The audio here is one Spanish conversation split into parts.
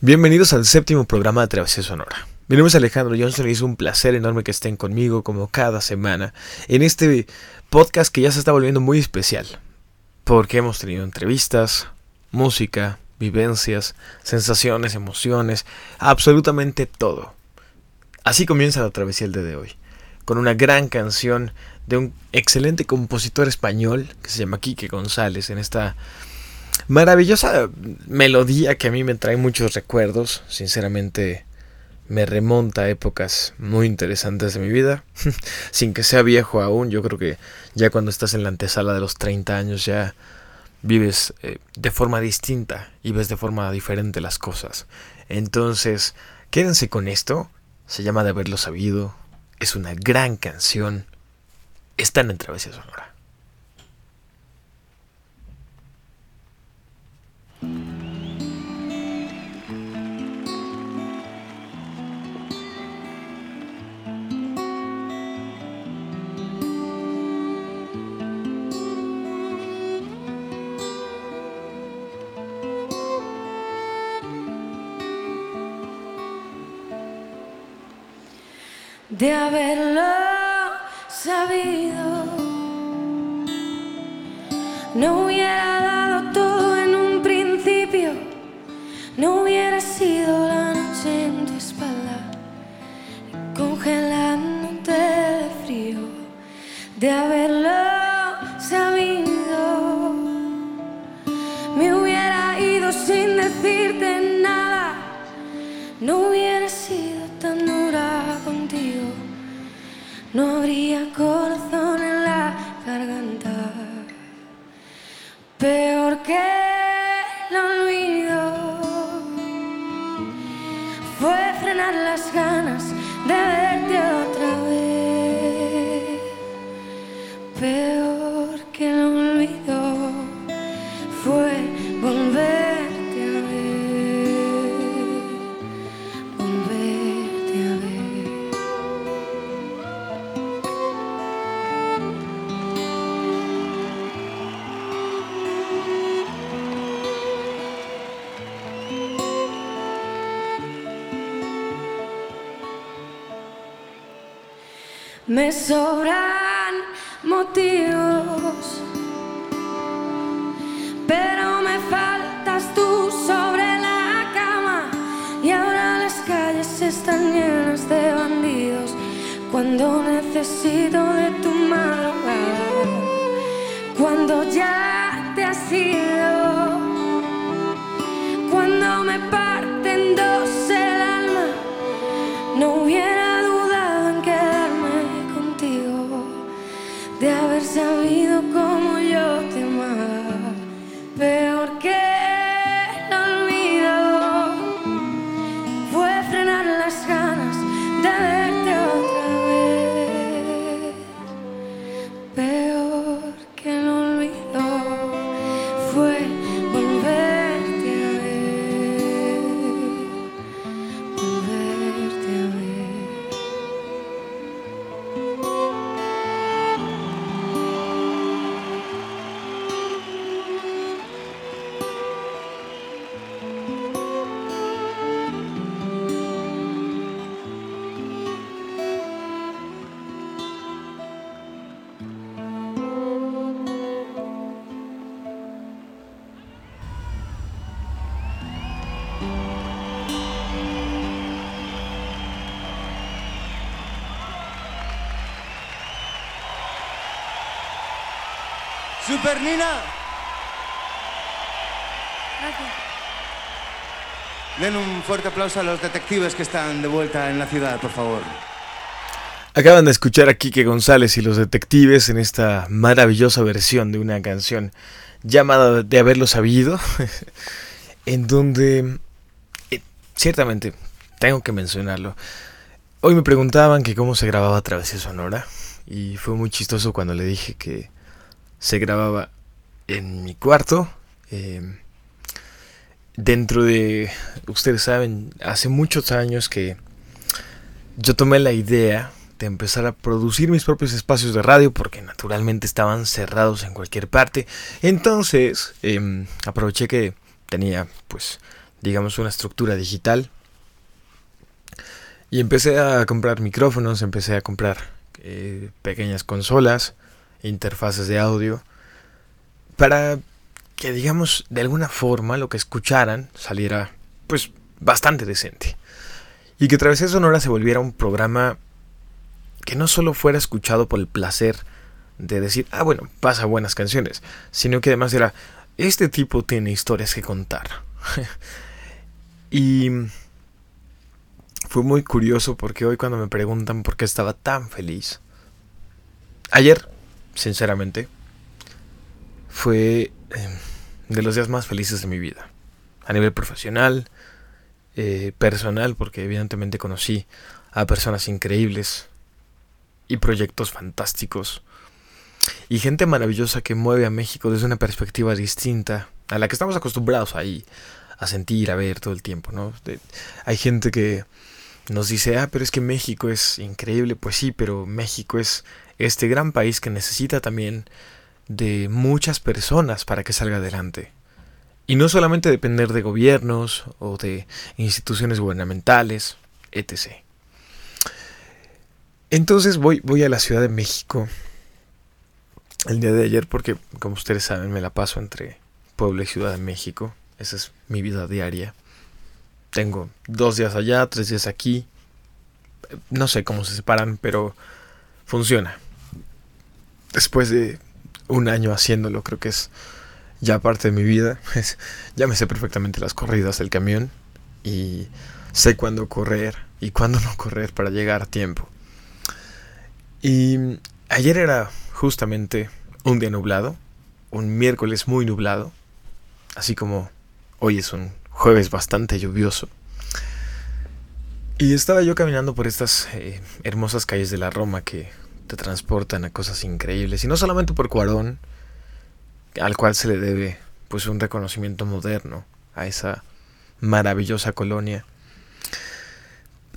Bienvenidos al séptimo programa de Travesía Sonora. Mi nombre es Alejandro Johnson y es un placer enorme que estén conmigo como cada semana en este podcast que ya se está volviendo muy especial. Porque hemos tenido entrevistas, música, vivencias, sensaciones, emociones, absolutamente todo. Así comienza la travesía el día de hoy, con una gran canción de un excelente compositor español que se llama Quique González en esta maravillosa melodía que a mí me trae muchos recuerdos. Sinceramente, me remonta a épocas muy interesantes de mi vida. Sin que sea viejo aún, yo creo que ya cuando estás en la antesala de los 30 años ya vives eh, de forma distinta y ves de forma diferente las cosas. Entonces, quédense con esto. Se llama De haberlo sabido. Es una gran canción. Están en Travesía Sonora. De haberlo sabido. No hubiera dado todo en un principio, no hubiera sido la noche en tu espalda, congelándote de frío, de haberlo sabido. Me sobran motivos, pero me faltas tú sobre la cama y ahora las calles están llenas de bandidos cuando necesito de tu madrugada, cuando ya te has ido, Super Nina. Den un fuerte aplauso a los detectives que están de vuelta en la ciudad, por favor. Acaban de escuchar a Quique González y los detectives en esta maravillosa versión de una canción llamada De haberlo sabido, en donde eh, ciertamente tengo que mencionarlo. Hoy me preguntaban que cómo se grababa Travesía Sonora y fue muy chistoso cuando le dije que se grababa en mi cuarto. eh, dentro de, ustedes saben, hace muchos años que yo tomé la idea de empezar a producir mis propios espacios de radio porque naturalmente estaban cerrados en cualquier parte. Entonces em, aproveché que tenía pues digamos, una estructura digital. Y empecé a comprar micrófonos, empecé a comprar eh, pequeñas consolas, interfaces de audio, para que, digamos, de alguna forma lo que escucharan saliera, pues, bastante decente. Y que Travesía Sonora se volviera un programa que no solo fuera escuchado por el placer de decir, ah, bueno, pasa buenas canciones, sino que además era, este tipo tiene historias que contar. y fue muy curioso porque hoy cuando me preguntan por qué estaba tan feliz, ayer, sinceramente, fue em, de los días más felices de mi vida. A nivel profesional, eh, personal, porque evidentemente conocí a personas increíbles y proyectos fantásticos y gente maravillosa que mueve a México desde una perspectiva distinta a la que estamos acostumbrados ahí a sentir, a ver todo el tiempo, ¿no? hay gente que nos dice, ah, pero es que México es increíble, pues sí, pero México es este gran país que necesita también de muchas personas para que salga adelante. Y no solamente depender de gobiernos o de instituciones gubernamentales, etc. Entonces voy, voy a la Ciudad de México el día de ayer porque, como ustedes saben, me la paso entre Puebla y Ciudad de México. Esa es mi vida diaria. Tengo dos días allá, tres días aquí. No sé cómo se separan, pero funciona. Después de un año haciéndolo, creo que es ya parte de mi vida. ya me sé perfectamente las corridas del camión y sé cuándo correr y cuándo no correr para llegar a tiempo. Y ayer era justamente un día nublado, un miércoles muy nublado, así como hoy es un jueves bastante lluvioso. Y estaba yo caminando por estas eh, hermosas calles de la Roma que te transportan a cosas increíbles. Y no solamente por Cuarón, al cual se le debe pues un reconocimiento moderno a esa maravillosa colonia.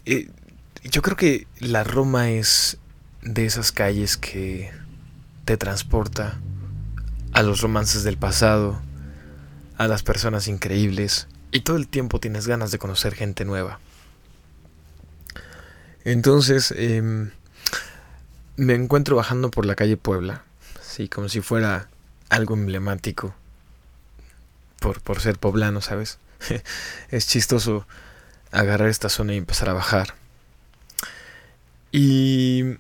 Yo creo que la Roma es de esas calles que te transporta a los romances del pasado, a las personas increíbles, y todo el tiempo tienes ganas de conocer gente nueva. Entonces, em, me encuentro bajando por la calle Puebla, así como si fuera algo emblemático, por, por ser poblano, ¿sabes? es chistoso agarrar esta zona y empezar a bajar. Y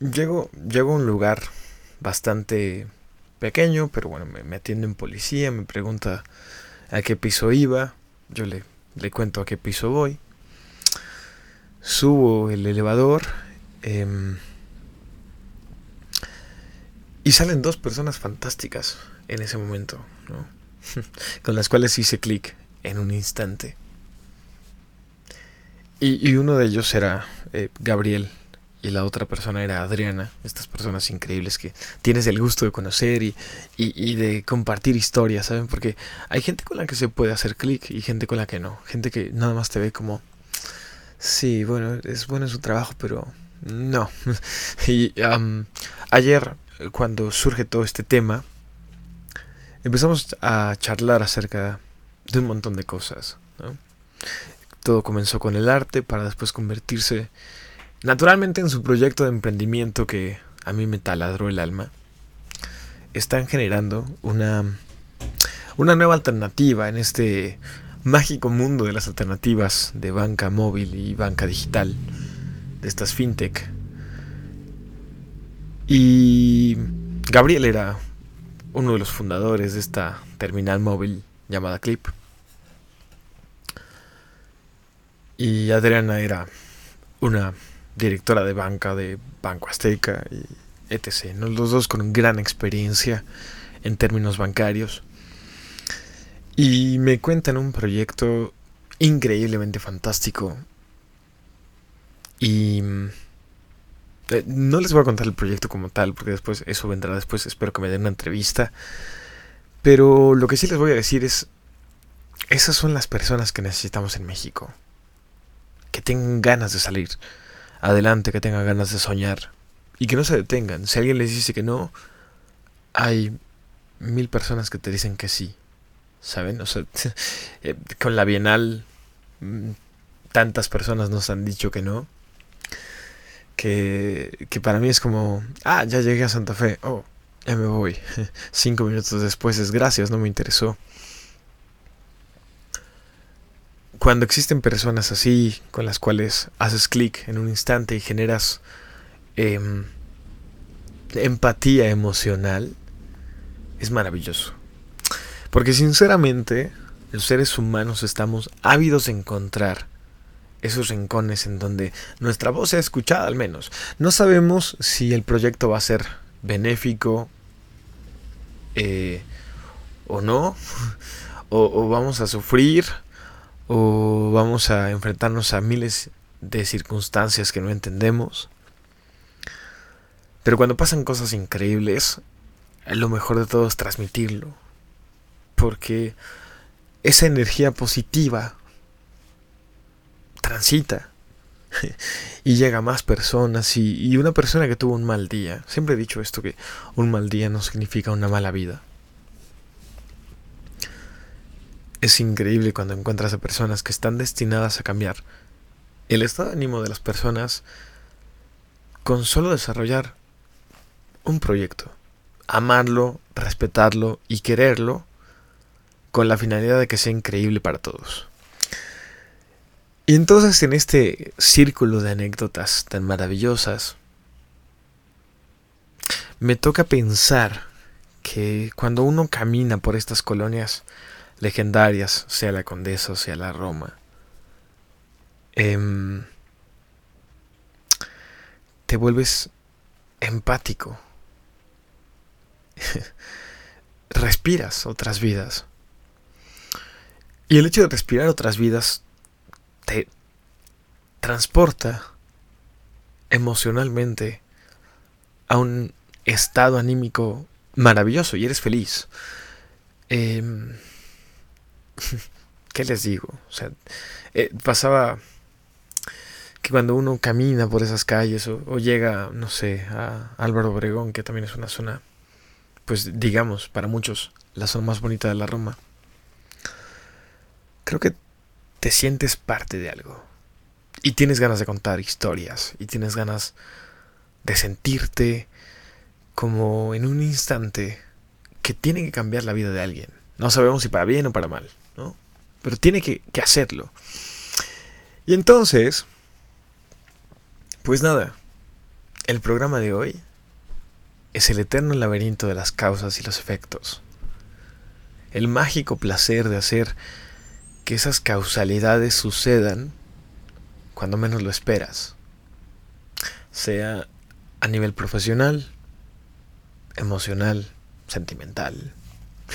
llego, llego a un lugar bastante pequeño, pero bueno, me, atiende un policía, me pregunta a qué piso iba, yo le, le cuento a qué piso voy, subo el elevador em, y salen dos personas fantásticas en ese momento, ¿no? con las cuales hice clic en un instante. Y, uno de ellos era eh, Gabriel, y la otra persona era Adriana, estas personas increíbles que tienes el gusto de conocer y, y, de compartir historias, ¿saben? Porque hay gente con la que se puede hacer clic y gente con la que no, gente que nada más te ve como, sí, bueno, es bueno su trabajo, pero no. y ayer, cuando surge todo este tema, empezamos a charlar acerca de un montón de cosas. Todo comenzó con el arte para después convertirse Naturalmente en su proyecto de emprendimiento que a mí me taladró el alma, están generando una, una nueva alternativa en este mágico mundo de las alternativas de banca móvil y banca digital, de estas fintech. Y Gabriel era uno de los fundadores de esta terminal móvil llamada Clip. Y Adriana era una directora de banca de Banco Azteca y etc. Los dos con gran experiencia en términos bancarios. Y me cuentan un proyecto increíblemente fantástico. Y eh, no les voy a contar el proyecto como tal, porque después eso vendrá después. Espero que me den una entrevista. Pero lo que sí les voy a decir es, esas son las personas que necesitamos en México. Que tengan ganas de salir adelante, que tengan ganas de soñar y que no se detengan. Si alguien les dice que no, hay mil personas que te dicen que sí. ¿saben? O sea, eh, con la Bienal mm, tantas personas nos han dicho que no. Que, que para mí es como, ah, ya llegué a Santa Fe, oh, ya me voy. Cinco minutos después es gracias, no me interesó. Cuando existen personas así, con las cuales haces clic en un instante y generas em, empatía emocional, es maravilloso. Porque sinceramente, los seres humanos estamos ávidos de encontrar esos rincones en donde nuestra voz sea escuchada al menos. No sabemos si el proyecto va a ser benéfico eh, o no, o, vamos a sufrir, o vamos a enfrentarnos a miles de circunstancias que no entendemos. Pero cuando pasan cosas increíbles, lo mejor de todo es transmitirlo. Porque esa energía positiva transita y llega a más personas y, una persona que tuvo un mal día, siempre he dicho esto que un mal día no significa una mala vida. Es increíble cuando encuentras a personas que están destinadas a cambiar el estado de ánimo de las personas con solo desarrollar un proyecto, amarlo, respetarlo y quererlo con la finalidad de que sea increíble para todos. Y entonces en este círculo de anécdotas tan maravillosas, me toca pensar que cuando uno camina por estas colonias legendarias, sea la Condesa o sea la Roma, em, te vuelves empático. Respiras otras vidas. Y el hecho de respirar otras vidas te transporta emocionalmente a un estado anímico maravilloso y eres feliz. Em, ¿Qué les digo? O sea, eh, pasaba que cuando uno camina por esas calles o, o, llega, no sé, a Álvaro Obregón, que también es una zona, pues digamos, para muchos, la zona más bonita de la Roma, creo que te sientes parte de algo. Y tienes ganas de contar historias. Y tienes ganas de sentirte como en un instante que tiene que cambiar la vida de alguien. No sabemos si para bien o para mal, ¿no? Pero tiene que, que hacerlo. Y entonces, pues nada, el programa de hoy es el eterno laberinto de las causas y los efectos. El mágico placer de hacer que esas causalidades sucedan cuando menos lo esperas. Sea a nivel profesional, emocional, sentimental.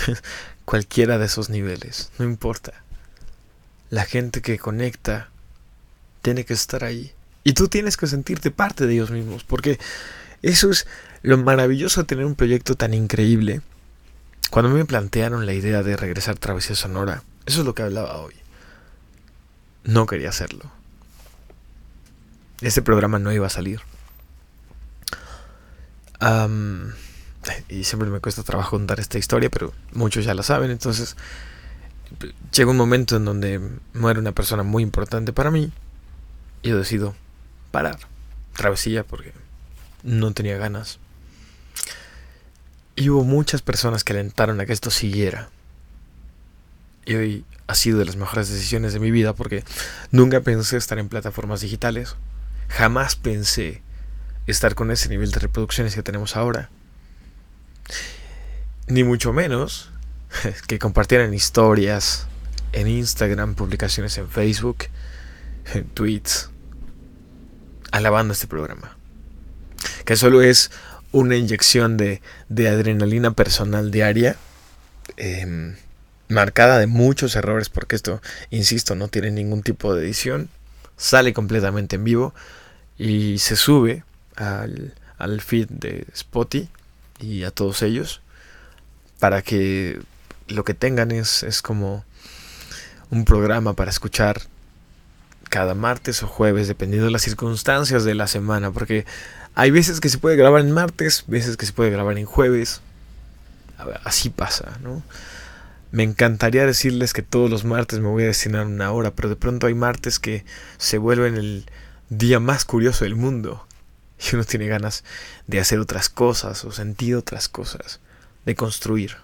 Cualquiera de esos niveles, no importa. La gente que conecta tiene que estar ahí. Y tú tienes que sentirte parte de ellos mismos, porque eso es lo maravilloso de tener un proyecto tan increíble. Cuando me plantearon la idea de regresar a Travesía Sonora, eso es lo que hablaba hoy. No quería hacerlo. Este programa no iba a salir. y siempre me cuesta trabajo contar esta historia, pero muchos ya la saben. Entonces, llega un momento en donde muere una persona muy importante para mí. Y yo decido parar. Travesía porque no tenía ganas. Y hubo muchas personas que alentaron a que esto siguiera. Y hoy ha sido de las mejores decisiones de mi vida porque nunca pensé estar en plataformas digitales. Jamás pensé estar con ese nivel de reproducciones que tenemos ahora. Ni mucho menos que compartieran historias en Instagram, publicaciones en Facebook, en tweets, alabando este programa. Que solo es una inyección de, de adrenalina personal diaria. Eh, marcada de muchos errores, porque esto, insisto, no tiene ningún tipo de edición, sale completamente en vivo y se sube al, al feed de Spotify y a todos ellos para que lo que tengan es, es como un programa para escuchar cada martes o jueves, dependiendo de las circunstancias de la semana, porque hay veces que se puede grabar en martes, veces que se puede grabar en jueves, así pasa, ¿no? Me encantaría decirles que todos los martes me voy a destinar una hora, pero de pronto hay martes que se vuelven el día más curioso del mundo. Y uno tiene ganas de hacer otras cosas o sentir otras cosas, de construir.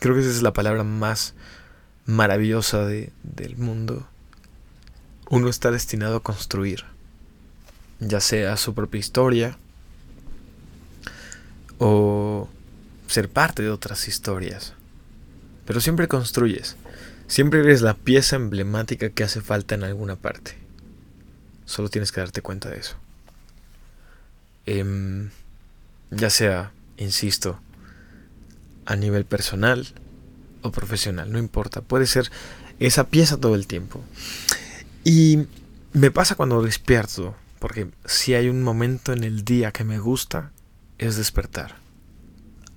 Creo que esa es la palabra más maravillosa de, del mundo. Uno está destinado a construir, ya sea su propia historia o ser parte de otras historias. Pero siempre construyes, siempre eres la pieza emblemática que hace falta en alguna parte. Solo tienes que darte cuenta de eso. Em, ya sea, insisto, a nivel personal o profesional, no importa, puede ser esa pieza todo el tiempo. Y me pasa cuando despierto, porque si hay un momento en el día que me gusta, es despertar.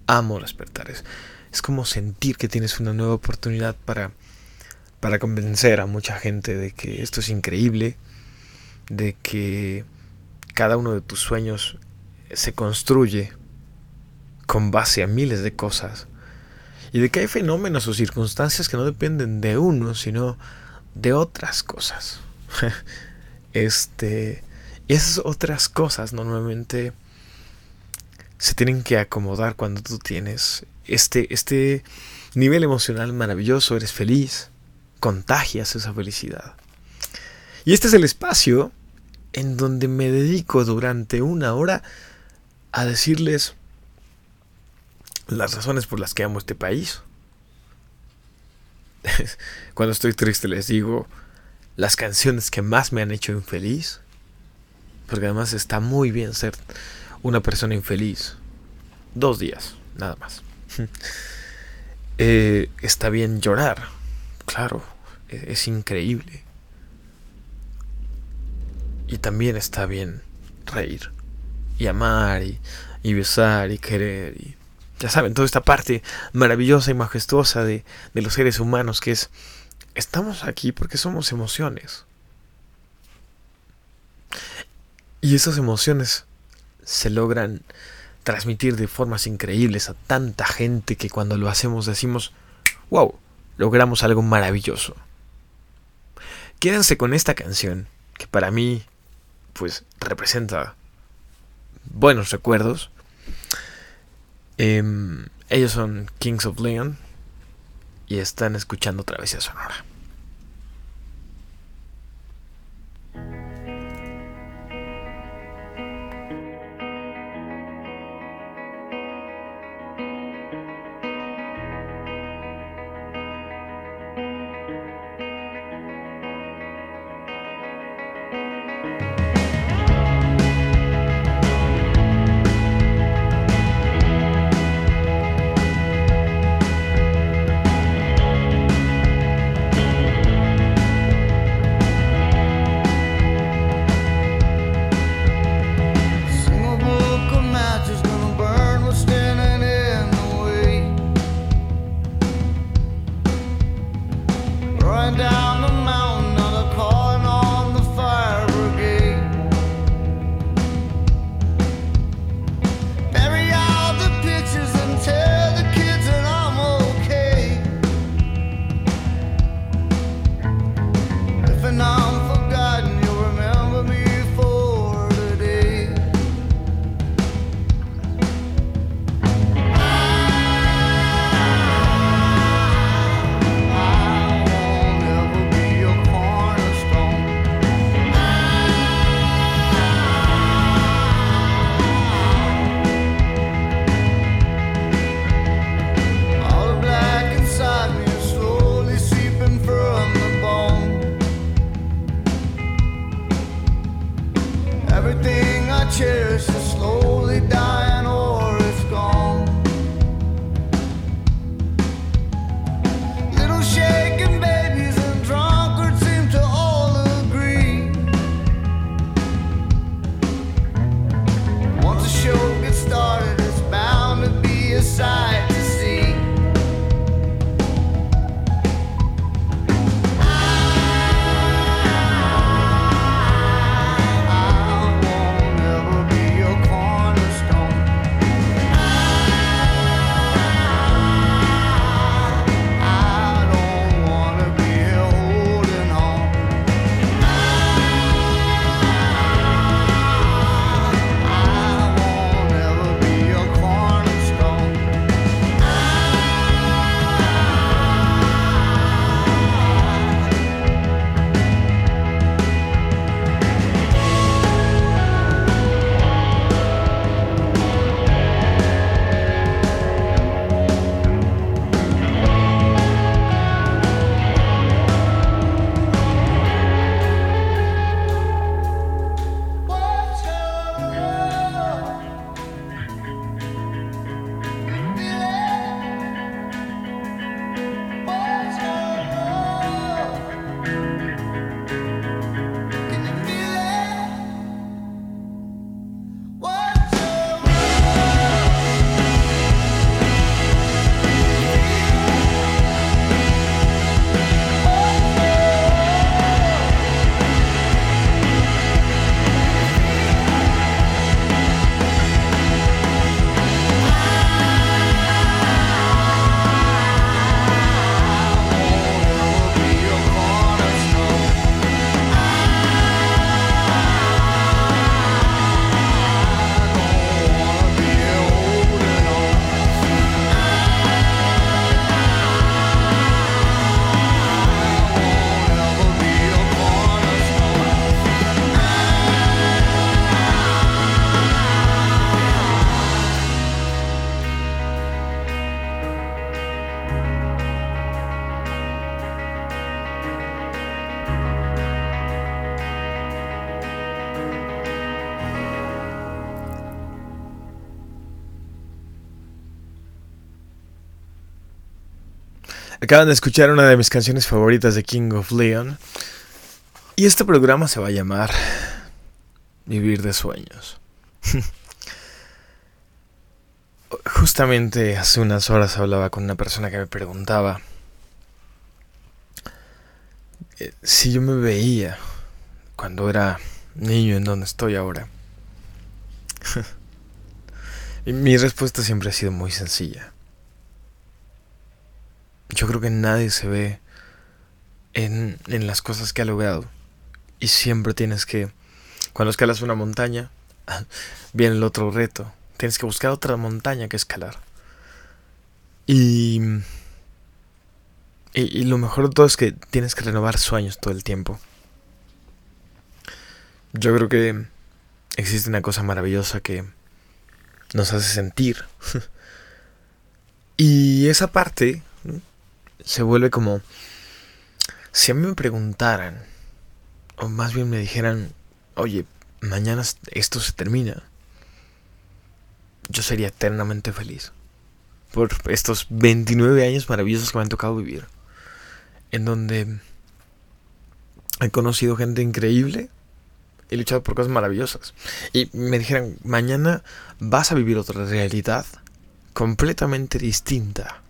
Amo despertar. Es, es como sentir que tienes una nueva oportunidad para, para convencer a mucha gente de que esto es increíble, de que cada uno de tus sueños se construye con base a miles de cosas y de que hay fenómenos o circunstancias que no dependen de uno, sino de otras cosas. este, esas otras cosas normalmente se tienen que acomodar cuando tú tienes este, este nivel emocional maravilloso, eres feliz, contagias esa felicidad. Y este es el espacio en donde me dedico durante una hora a decirles las razones por las que amo este país. Cuando estoy triste les digo las canciones que más me han hecho infeliz. Porque además está muy bien ser una persona infeliz. Dos días, nada más. Eh, está bien llorar. Claro, e-, es, increíble. Y también está bien reír. Y amar y, y besar y querer y ya saben, toda esta parte maravillosa y majestuosa de, los seres humanos que es, estamos aquí porque somos emociones. Y esas emociones se logran transmitir de formas increíbles a tanta gente que cuando lo hacemos decimos, wow, logramos algo maravilloso. Quédense con esta canción, que para mí, pues, representa buenos recuerdos. Em, ellos son Kings of Leon y están escuchando Travesía Sonora. Acaban de escuchar una de mis canciones favoritas de King of Leon. Y este programa se va a llamar Vivir de Sueños. Justamente hace unas horas hablaba con una persona que me preguntaba eh, si yo me veía cuando era niño en donde estoy ahora. y mi respuesta siempre ha sido muy sencilla. Yo creo que nadie se ve en, en las cosas que ha logrado. Y siempre tienes que, cuando escalas una montaña, viene el otro reto. Tienes que buscar otra montaña que escalar. Y, y, y, lo mejor de todo es que tienes que renovar sueños todo el tiempo. Yo creo que existe una cosa maravillosa que nos hace sentir. y esa parte se vuelve como... Si a mí me preguntaran, o más bien me dijeran, oye, mañana esto se termina, yo sería eternamente feliz por estos 29 años maravillosos que me han tocado vivir, en donde he conocido gente increíble, he luchado por cosas maravillosas, y me dijeran, mañana vas a vivir otra realidad completamente distinta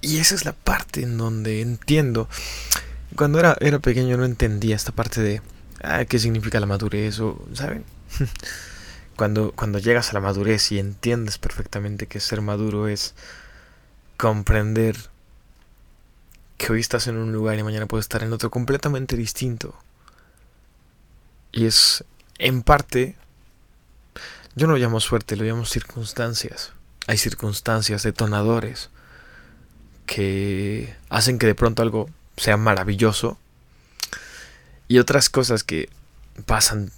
y esa es la parte en donde entiendo. Cuando era, era pequeño no entendía esta parte de ah, qué significa la madurez o, ¿saben? cuando, cuando llegas a la madurez y entiendes perfectamente que ser maduro es comprender que hoy estás en un lugar y mañana puedes estar en otro completamente distinto. Y es, en parte, yo no lo llamo suerte, lo llamo circunstancias. Hay circunstancias, detonadores, que hacen que de pronto algo sea maravilloso. Y otras cosas que pasan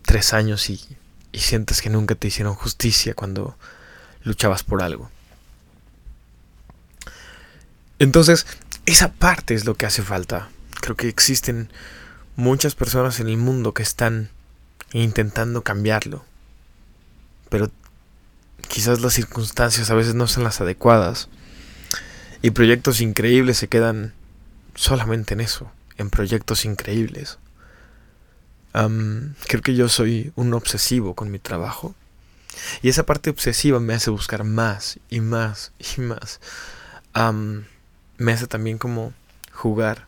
tres años y, y sientes que nunca te hicieron justicia cuando luchabas por algo. Entonces, esa parte es lo que hace falta. Creo que existen muchas personas en el mundo que están intentando cambiarlo. Pero quizás las circunstancias a veces no son las adecuadas. Y proyectos increíbles se quedan solamente en eso, en proyectos increíbles. creo que yo soy un obsesivo con mi trabajo. Y esa parte obsesiva me hace buscar más y más y más. me hace también como jugar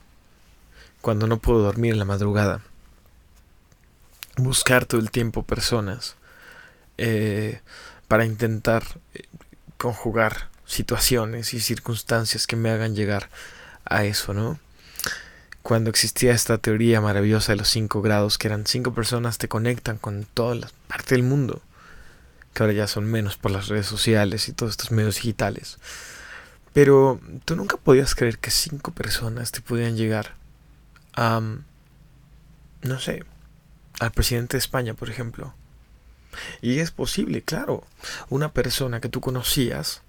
cuando no puedo dormir en la madrugada. Buscar todo el tiempo personas eh, para intentar eh, conjugar situaciones y circunstancias que me hagan llegar a eso, ¿no? Cuando existía esta teoría maravillosa de los cinco grados, que eran cinco personas te conectan con toda la parte del mundo, que ahora ya son menos por las redes sociales y todos estos medios digitales. Pero tú nunca podías creer que cinco personas te podían llegar a, no sé, al presidente de España, por ejemplo. Y es posible, claro. Una persona que tú conocías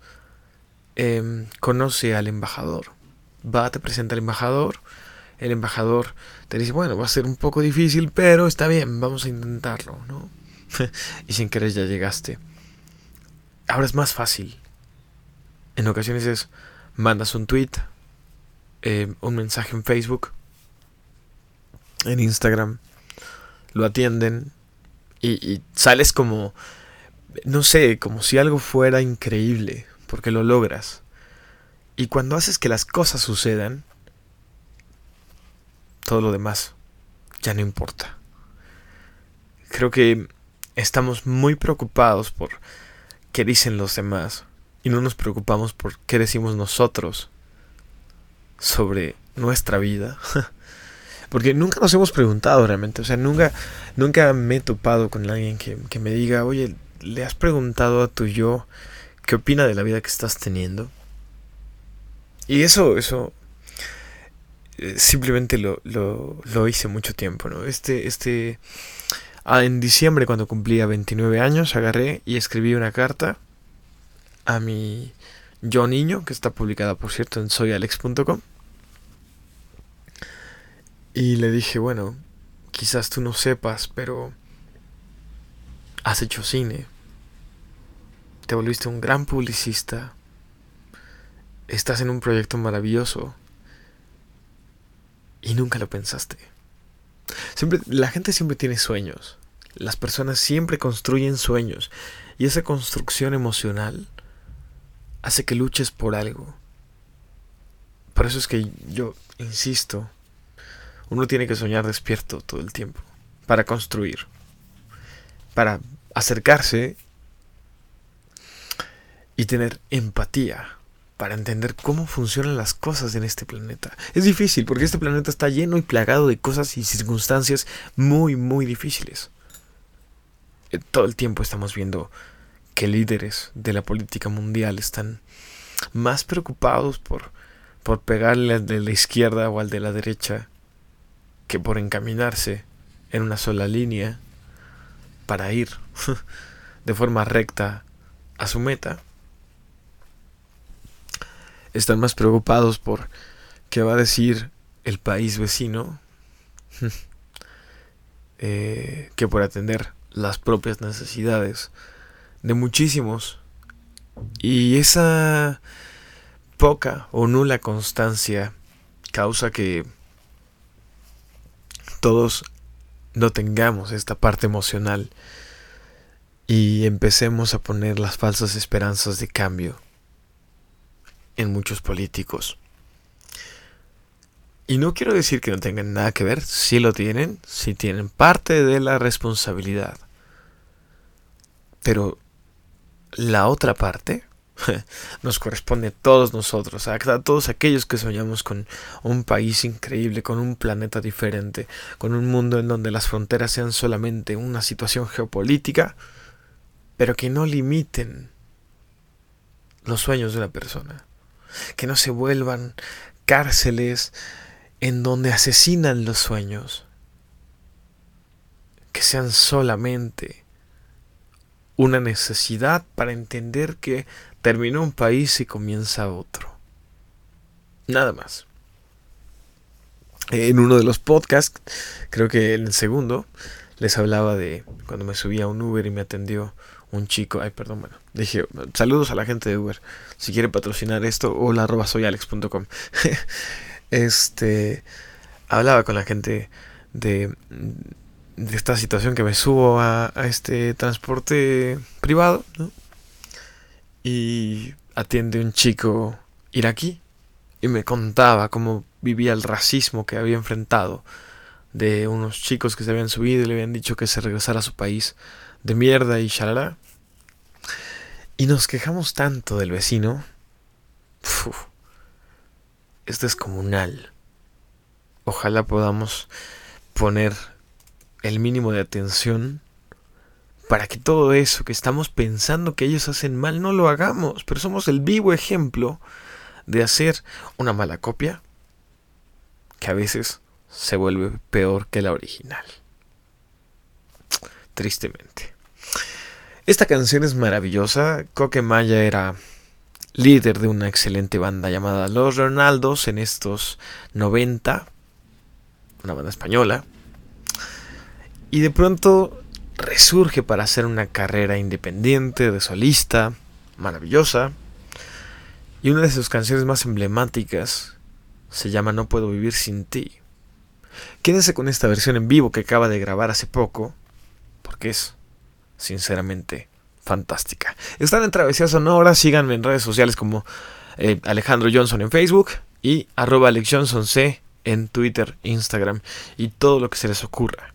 Em, conoce al embajador. Va, te presenta al embajador. El embajador te dice, bueno, va a ser un poco difícil, pero está bien, vamos a intentarlo, ¿no? y sin querer ya llegaste. Ahora es más fácil. En ocasiones es, mandas un tweet, em, un mensaje en Facebook, en Instagram, lo atienden y, y sales como, no sé, como si algo fuera increíble porque lo logras. Y cuando haces que las cosas sucedan, todo lo demás ya no importa. Creo que estamos muy preocupados por qué dicen los demás y no nos preocupamos por qué decimos nosotros sobre nuestra vida. Porque nunca nos hemos preguntado realmente. O sea, nunca, nunca me he topado con alguien que, que me diga, oye, ¿le has preguntado a tu yo qué opina de la vida que estás teniendo. Y eso, eso, eh, simplemente lo, lo, lo, hice mucho tiempo, ¿no? Este, este, ah, en diciembre cuando cumplía 29 años, agarré y escribí una carta a mi yo niño, que está publicada, por cierto, en soyalex.com. Y le dije, bueno, quizás tú no sepas, pero has hecho cine, te volviste un gran publicista estás en un proyecto maravilloso y nunca lo pensaste. Siempre, la gente siempre tiene sueños. Las personas siempre construyen sueños. Y esa construcción emocional hace que luches por algo. Por eso es que yo insisto, uno tiene que soñar despierto todo el tiempo. Para construir. Para acercarse y tener empatía para entender cómo funcionan las cosas en este planeta. Es difícil porque este planeta está lleno y plagado de cosas y circunstancias muy, muy difíciles. Eh, todo el tiempo estamos viendo que líderes de la política mundial están más preocupados por, por pegarle al de la izquierda o al de la derecha que por encaminarse en una sola línea para ir de forma recta a su meta están más preocupados por qué va a decir el país vecino eh, que por atender las propias necesidades de muchísimos. Y esa poca o nula constancia causa que todos no tengamos esta parte emocional y empecemos a poner las falsas esperanzas de cambio en muchos políticos. Y no quiero decir que no tengan nada que ver, si lo tienen, si tienen parte de la responsabilidad. Pero la otra parte nos corresponde a todos nosotros, a todos aquellos que soñamos con un país increíble, con un planeta diferente, con un mundo en donde las fronteras sean solamente una situación geopolítica, pero que no limiten los sueños de una persona que no se vuelvan cárceles en donde asesinan los sueños, que sean solamente una necesidad para entender que terminó un país y comienza otro. Nada más. En uno de los podcasts, creo que en el segundo, les hablaba de cuando me subí a un Uber y me atendió un chico, ay perdón, bueno, dije, saludos a la gente de Uber, si quiere patrocinar esto, hola arroba soyalex.com. este, hablaba con la gente de, esta situación que me subo a, a este transporte privado, ¿no? Y atiende un chico iraquí y me contaba cómo vivía el racismo que había enfrentado de unos chicos que se habían subido y le habían dicho que se regresara a su país de mierda y shalala. Y nos quejamos tanto del vecino. esto es comunal. Ojalá podamos poner el mínimo de atención para que todo eso que estamos pensando que ellos hacen mal no lo hagamos, pero somos el vivo ejemplo de hacer una mala copia que a veces se vuelve peor que la original. Tristemente. Esta canción es maravillosa. Coque Maya era líder de una excelente banda llamada Los Ronaldos en estos 90, una banda española. Y de pronto resurge para hacer una carrera independiente, de solista, maravillosa. Y una de sus canciones más emblemáticas se llama No puedo vivir sin ti. Quédense con esta versión en vivo que acaba de grabar hace poco, porque es sinceramente fantástica. Están en Travesía Sonora, síganme en redes sociales como eh, Alejandro Johnson en Facebook y arroba Alex Johnson C en Twitter, Instagram y todo lo que se les ocurra.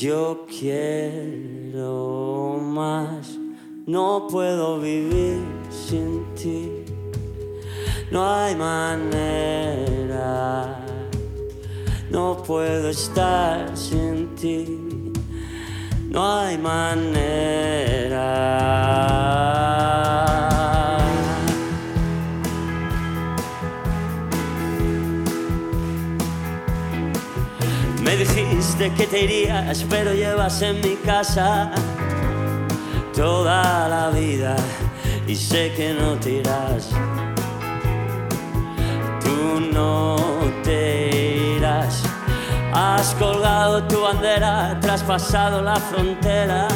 Yo quiero más, no puedo vivir sin ti. no hay manera. No puedo estar sin ti, no hay manera. Que te irías, pero llevas en mi casa toda la vida y sé que no te. Tú no te irás. Has colgado tu bandera, traspasado la frontera.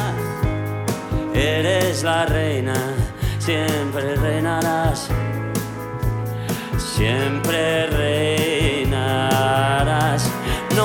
Eres la reina, siempre reinarás. Siempre reinarás.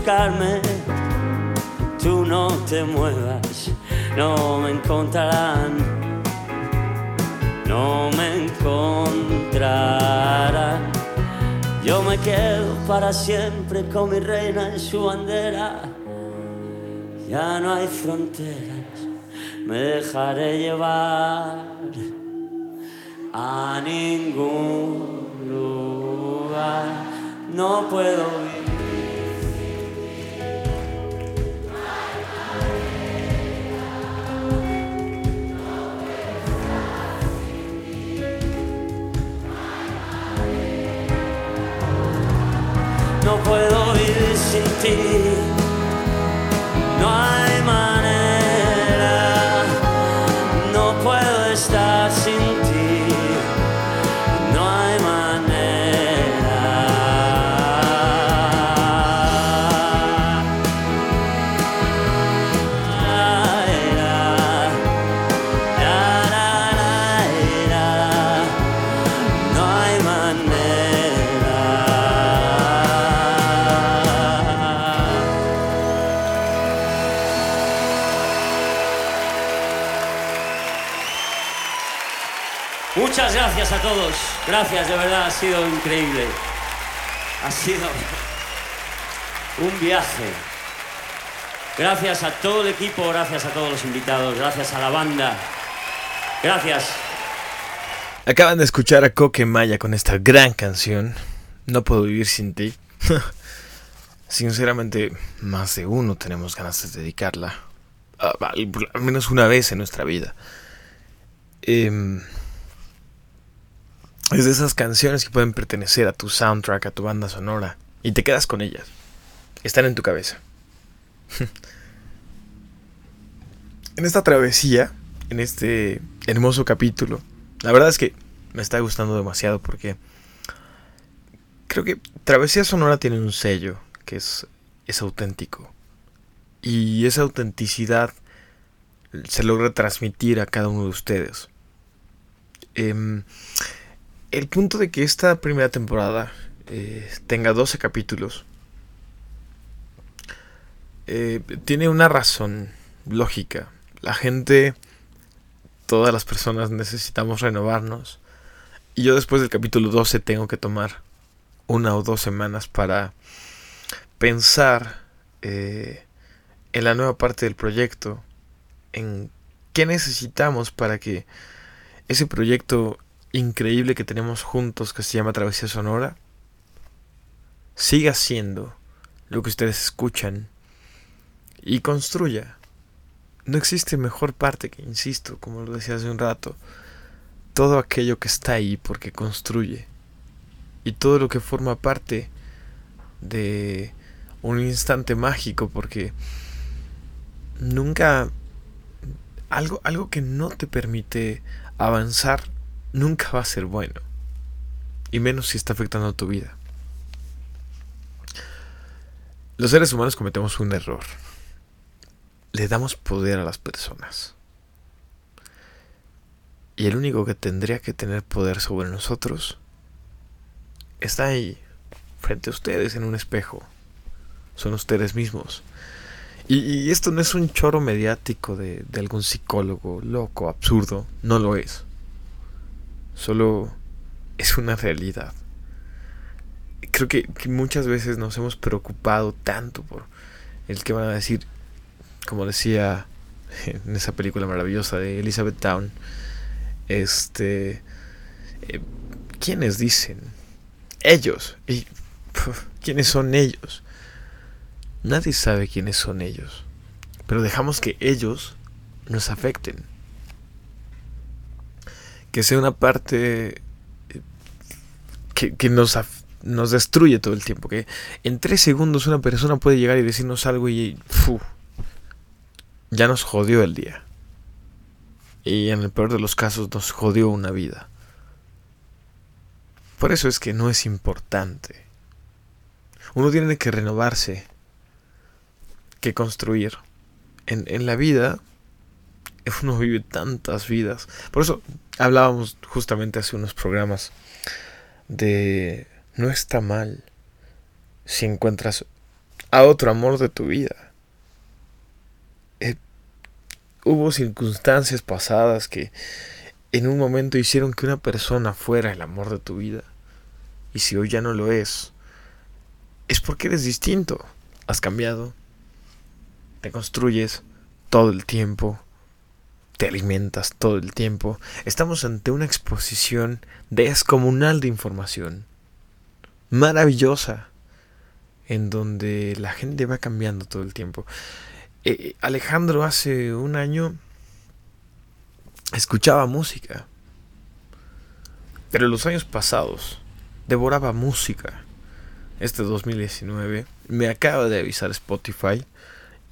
Buscarme. Tú no te muevas, no me encontrarán. No me encontrarán. Yo me quedo para siempre con mi reina en su bandera. Ya no hay fronteras, me dejaré llevar a ningún lugar. No puedo vivir. No puedo vivir sin ti. No hay Muchas gracias a todos. Gracias, de verdad, ha sido increíble. Ha sido un viaje. Gracias a todo el equipo, gracias a todos los invitados, gracias a la banda. Gracias. Acaban de escuchar a Coque Maya con esta gran canción. No puedo vivir sin ti. Sinceramente, más de uno tenemos ganas de dedicarla. Al, al menos una vez en nuestra vida. Em, es de esas canciones que pueden pertenecer a tu soundtrack, a tu banda sonora. Y te quedas con ellas. Están en tu cabeza. en esta travesía, en este hermoso capítulo, la verdad es que me está gustando demasiado porque creo que Travesía Sonora tiene un sello que es, es auténtico. Y esa autenticidad se logra transmitir a cada uno de ustedes. Em, el punto de que esta primera temporada eh, tenga 12 capítulos eh, tiene una razón lógica. La gente, todas las personas necesitamos renovarnos. Y yo después del capítulo 12 tengo que tomar una o dos semanas para pensar eh, en la nueva parte del proyecto, en qué necesitamos para que ese proyecto increíble que tenemos juntos, que se llama Travesía Sonora, siga siendo lo que ustedes escuchan y construya. No existe mejor parte que, insisto, como lo decía hace un rato, todo aquello que está ahí porque construye y todo lo que forma parte de un instante mágico porque nunca algo algo que no te permite avanzar nunca va a ser bueno y menos si está afectando a tu vida. Los seres humanos cometemos un error. Le damos poder a las personas. Y el único que tendría que tener poder sobre nosotros está ahí, frente a ustedes en un espejo. Son ustedes mismos. Y, esto no es un choro mediático de, de algún psicólogo loco, absurdo. No lo es. Solo es una realidad. Creo que, muchas veces nos hemos preocupado tanto por el que van a decir, como decía en esa película maravillosa de Elizabeth Town, este, eh, ¿quiénes dicen? Ellos. ¿Y quiénes son ellos? Nadie sabe quiénes son ellos, pero dejamos que ellos nos afecten. Que sea una parte eh, que, nos, nos destruye todo el tiempo. Que en tres segundos una persona puede llegar y decirnos algo y ya nos jodió el día. Y en el peor de los casos nos jodió una vida. Por eso es que no es importante. Uno tiene que renovarse que construir. En, en la vida, uno vive tantas vidas. Por eso hablábamos justamente hace unos programas de no está mal si encuentras a otro amor de tu vida. Eh, hubo circunstancias pasadas que en un momento hicieron que una persona fuera el amor de tu vida. Y si hoy ya no lo es, es porque eres distinto. Has cambiado, te construyes todo el tiempo, te alimentas todo el tiempo. Estamos ante una exposición descomunal de información, maravillosa, en donde la gente va cambiando todo el tiempo. Eh, Alejandro hace un año escuchaba música, pero los años pasados devoraba música. Este 2019 me acaba de avisar Spotify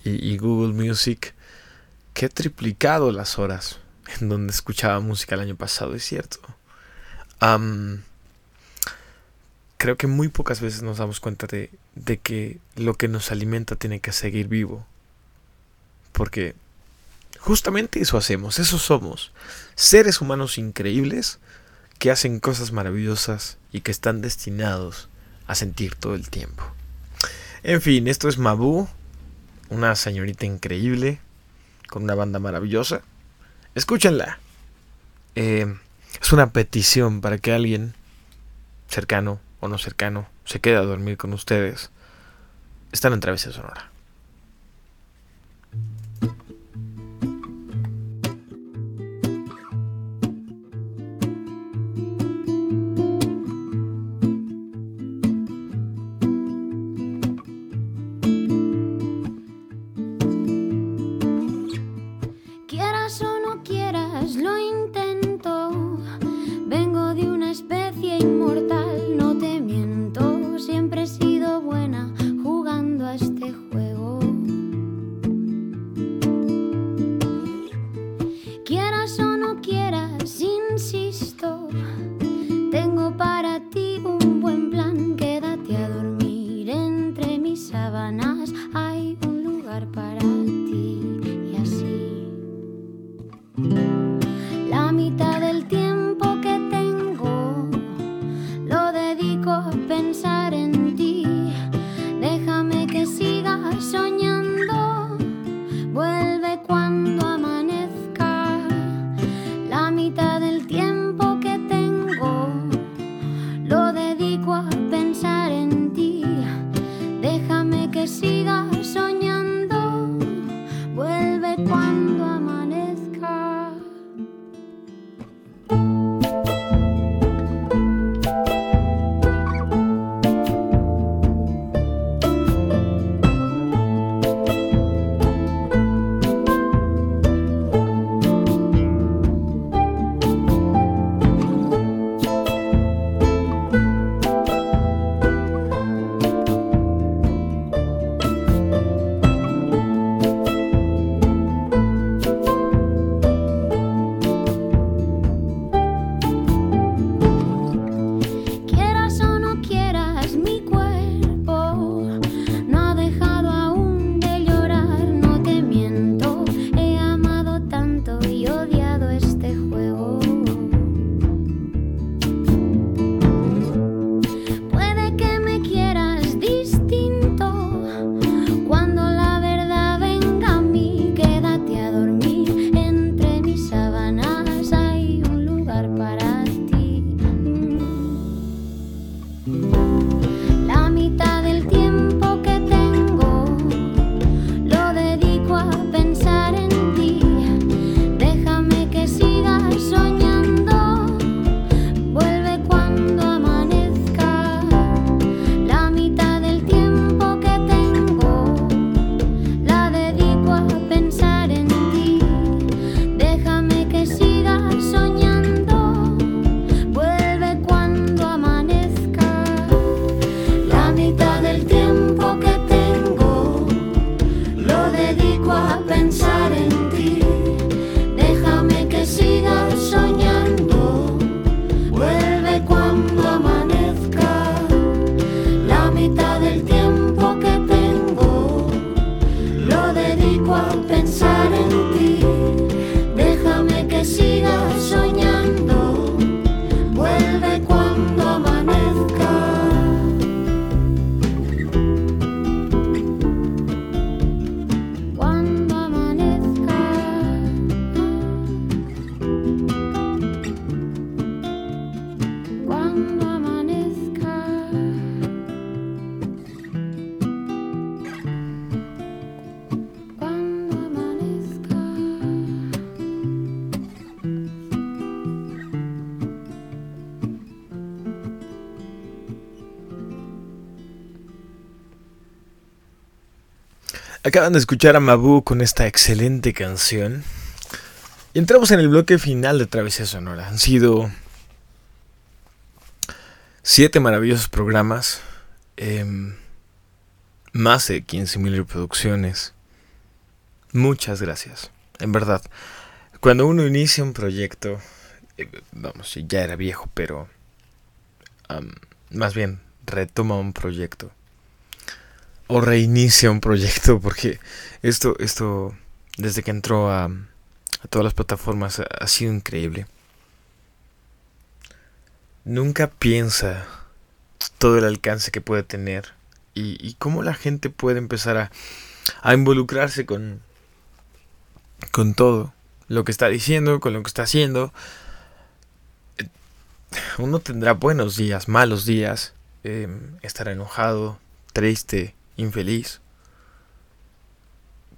y, Google Music que he triplicado las horas en donde escuchaba música el año pasado, es cierto. creo que muy pocas veces nos damos cuenta de, de, que lo que nos alimenta tiene que seguir vivo. Porque justamente eso hacemos, eso somos. Seres humanos increíbles que hacen cosas maravillosas y que están destinados a sentir todo el tiempo. En fin, esto es Mabu una señorita increíble, con una banda maravillosa. Escúchenla. Eh, es una petición para que alguien, cercano o no cercano, se quede a dormir con ustedes. Están en Travesía Sonora. Acaban de escuchar a Mabu con esta excelente canción. Y entramos en el bloque final de Travesía Sonora. Han sido siete maravillosos programas, em, más de 15.000 reproducciones. Muchas gracias, en verdad. Cuando uno inicia un proyecto, eh, vamos, ya era viejo, pero más bien retoma un proyecto o reinicia un proyecto porque esto esto desde que entró a, todas las plataformas ha, sido increíble. Nunca piensa todo el alcance que puede tener y, cómo la gente puede empezar a, a involucrarse con con todo lo que está diciendo con lo que está haciendo. Uno tendrá buenos días, malos días, estará enojado, triste, infeliz.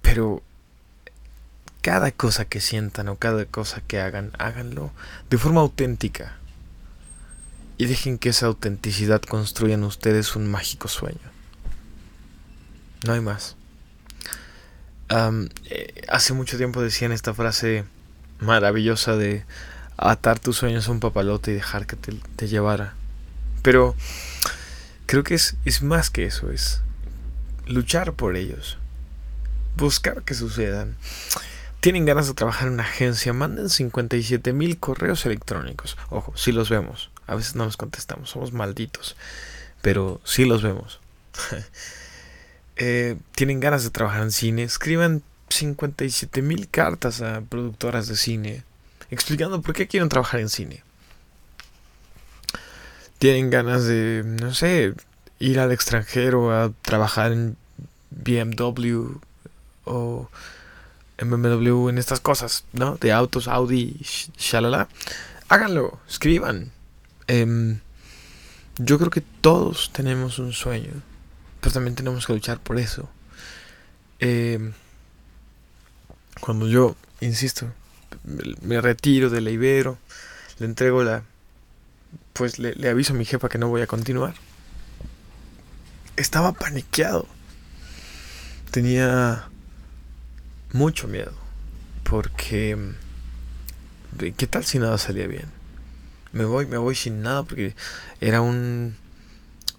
Pero cada cosa que sientan o cada cosa que hagan, háganlo de forma auténtica. Y dejen que esa autenticidad construya en ustedes un mágico sueño. No hay más. Eh, hace mucho tiempo decían esta frase maravillosa de atar tus sueños a un papalote y dejar que te, llevara. Pero creo que es, es más que eso, es luchar por ellos, buscar que sucedan. Tienen ganas de trabajar en una agencia, manden 57 mil correos electrónicos. Ojo, sí los vemos. A veces no los contestamos, somos malditos. Pero sí los vemos. Eh, tienen ganas de trabajar en cine, escriban 57 mil cartas a productoras de cine explicando por qué quieren trabajar en cine. Tienen ganas de, no sé, ir al extranjero a trabajar en BMW o BMW en estas cosas, ¿no? De autos, Audi, shalala. Háganlo, escriban. Em, yo creo que todos tenemos un sueño, pero también tenemos que luchar por eso. Em, cuando yo, insisto, me retiro de la Ibero, le entrego la... Pues le, aviso a mi jefa que no voy a continuar. Estaba paniqueado. Tenía mucho miedo. Porque... ¿Qué tal si nada salía bien? Me voy, me voy sin nada porque era un,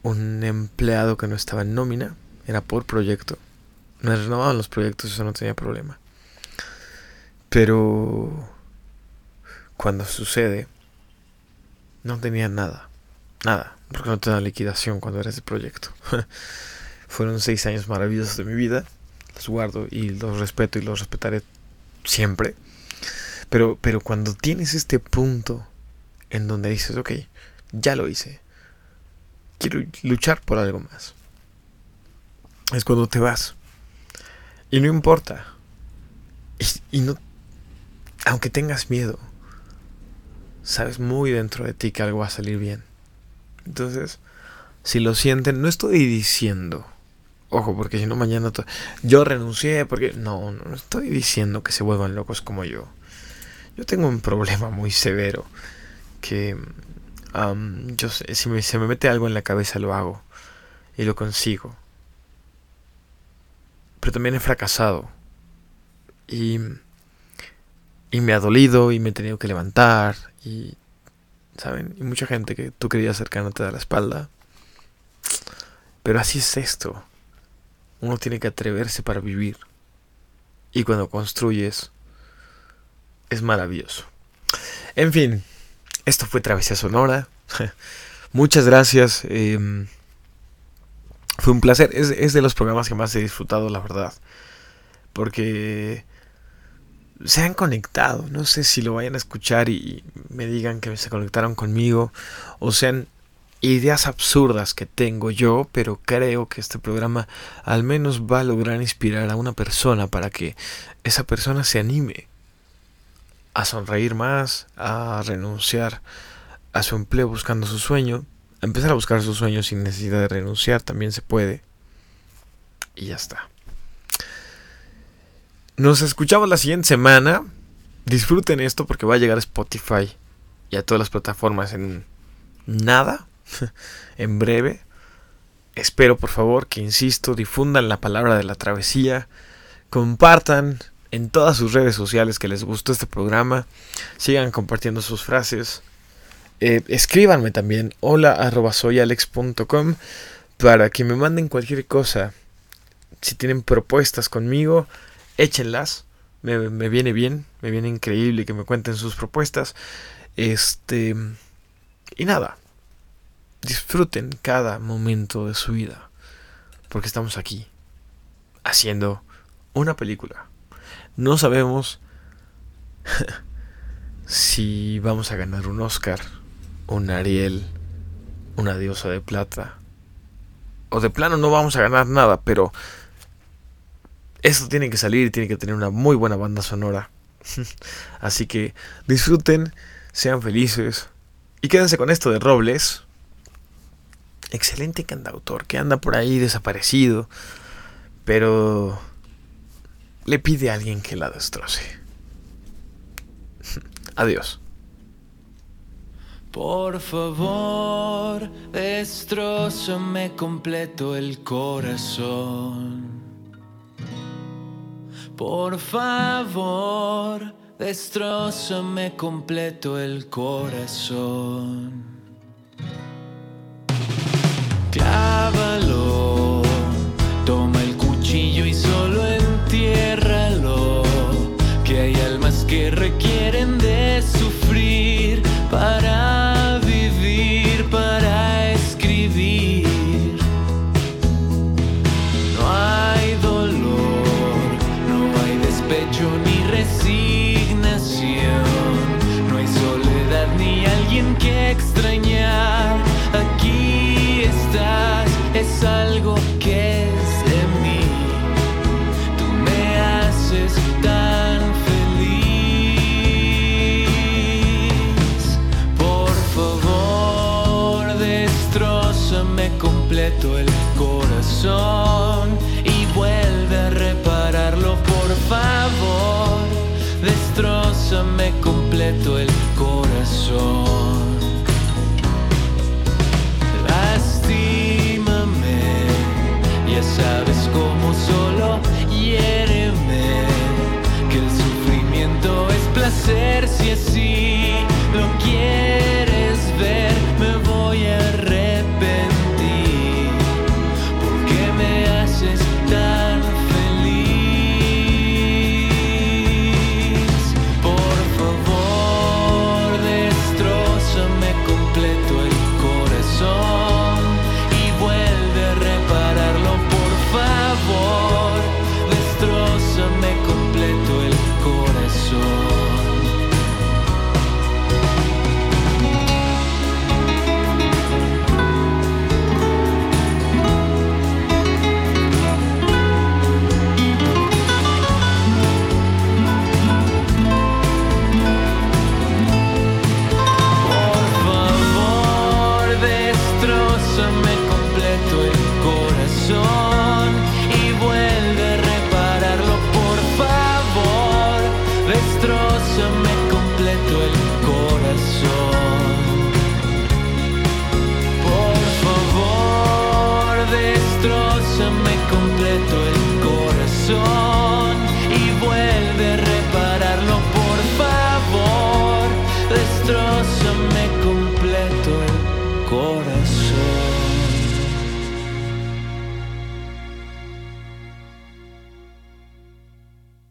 un empleado que no estaba en nómina. Era por proyecto. Me renovaban los proyectos, eso no tenía problema. Pero cuando sucede, no tenía nada. Nada. Porque no tenía liquidación cuando era ese proyecto. Fueron seis años maravillosos de mi vida. Los guardo y los respeto y los respetaré siempre. Pero, pero cuando tienes este punto en donde dices, ok, ya lo hice. Quiero luchar por algo más. Es cuando te vas. Y no importa. Y, y no aunque tengas miedo, sabes muy dentro de ti que algo va a salir bien. Entonces, si lo sienten, no estoy diciendo, ojo, porque si no mañana yo renuncié, porque no, no estoy diciendo que se vuelvan locos como yo. Yo tengo un problema muy severo que yo si me, se me mete algo en la cabeza lo hago y lo consigo. Pero también he fracasado. Y y me ha dolido y me he tenido que levantar y saben y mucha gente que tú querías acercándote a la espalda pero así es esto uno tiene que atreverse para vivir. Y cuando construyes es maravilloso. En fin esto fue Travesía Sonora. Muchas gracias em, fue un placer. Es, es de los programas que más he disfrutado la verdad porque se han conectado. No sé si lo vayan a escuchar y me digan que se conectaron conmigo o sean ideas absurdas que tengo yo, pero creo que este programa al menos va a lograr inspirar a una persona para que esa persona se anime a sonreír más, a renunciar a su empleo buscando su sueño, a empezar a buscar su sueño sin necesidad de renunciar, también se puede. Y ya está. Nos escuchamos la siguiente semana. Disfruten esto porque va a llegar a Spotify y a todas las plataformas en nada, en breve. espero por favor que, insisto, difundan la palabra de la travesía, compartan en todas sus redes sociales que les gustó este programa, sigan compartiendo sus frases, eh, escríbanme también hola arroba soyalex.com para que me manden cualquier cosa. Si tienen propuestas conmigo, échenlas. Me, me, viene bien, me viene increíble que me cuenten sus propuestas. Este. Y nada. Disfruten cada momento de su vida. Porque estamos aquí. Haciendo una película. No sabemos si vamos a ganar un Oscar, un Ariel, una diosa de plata. O de plano no vamos a ganar nada, pero esto tiene que salir tiene que tener una muy buena banda sonora. Así que disfruten, sean felices y quédense con esto de Robles. Excelente cantautor que anda por ahí desaparecido, pero le pide a alguien que la destroce. Adiós. Por favor, destrozame completo el corazón. Por favor, destrozame completo el corazón. Clávalo, toma el cuchillo y solo entiérralo. Que hay almas que requieren Es algo que es de mí. Tú me haces tan feliz. Por favor, destrozame completo el corazón y vuelve a repararlo. Por favor, destrozame completo el corazón.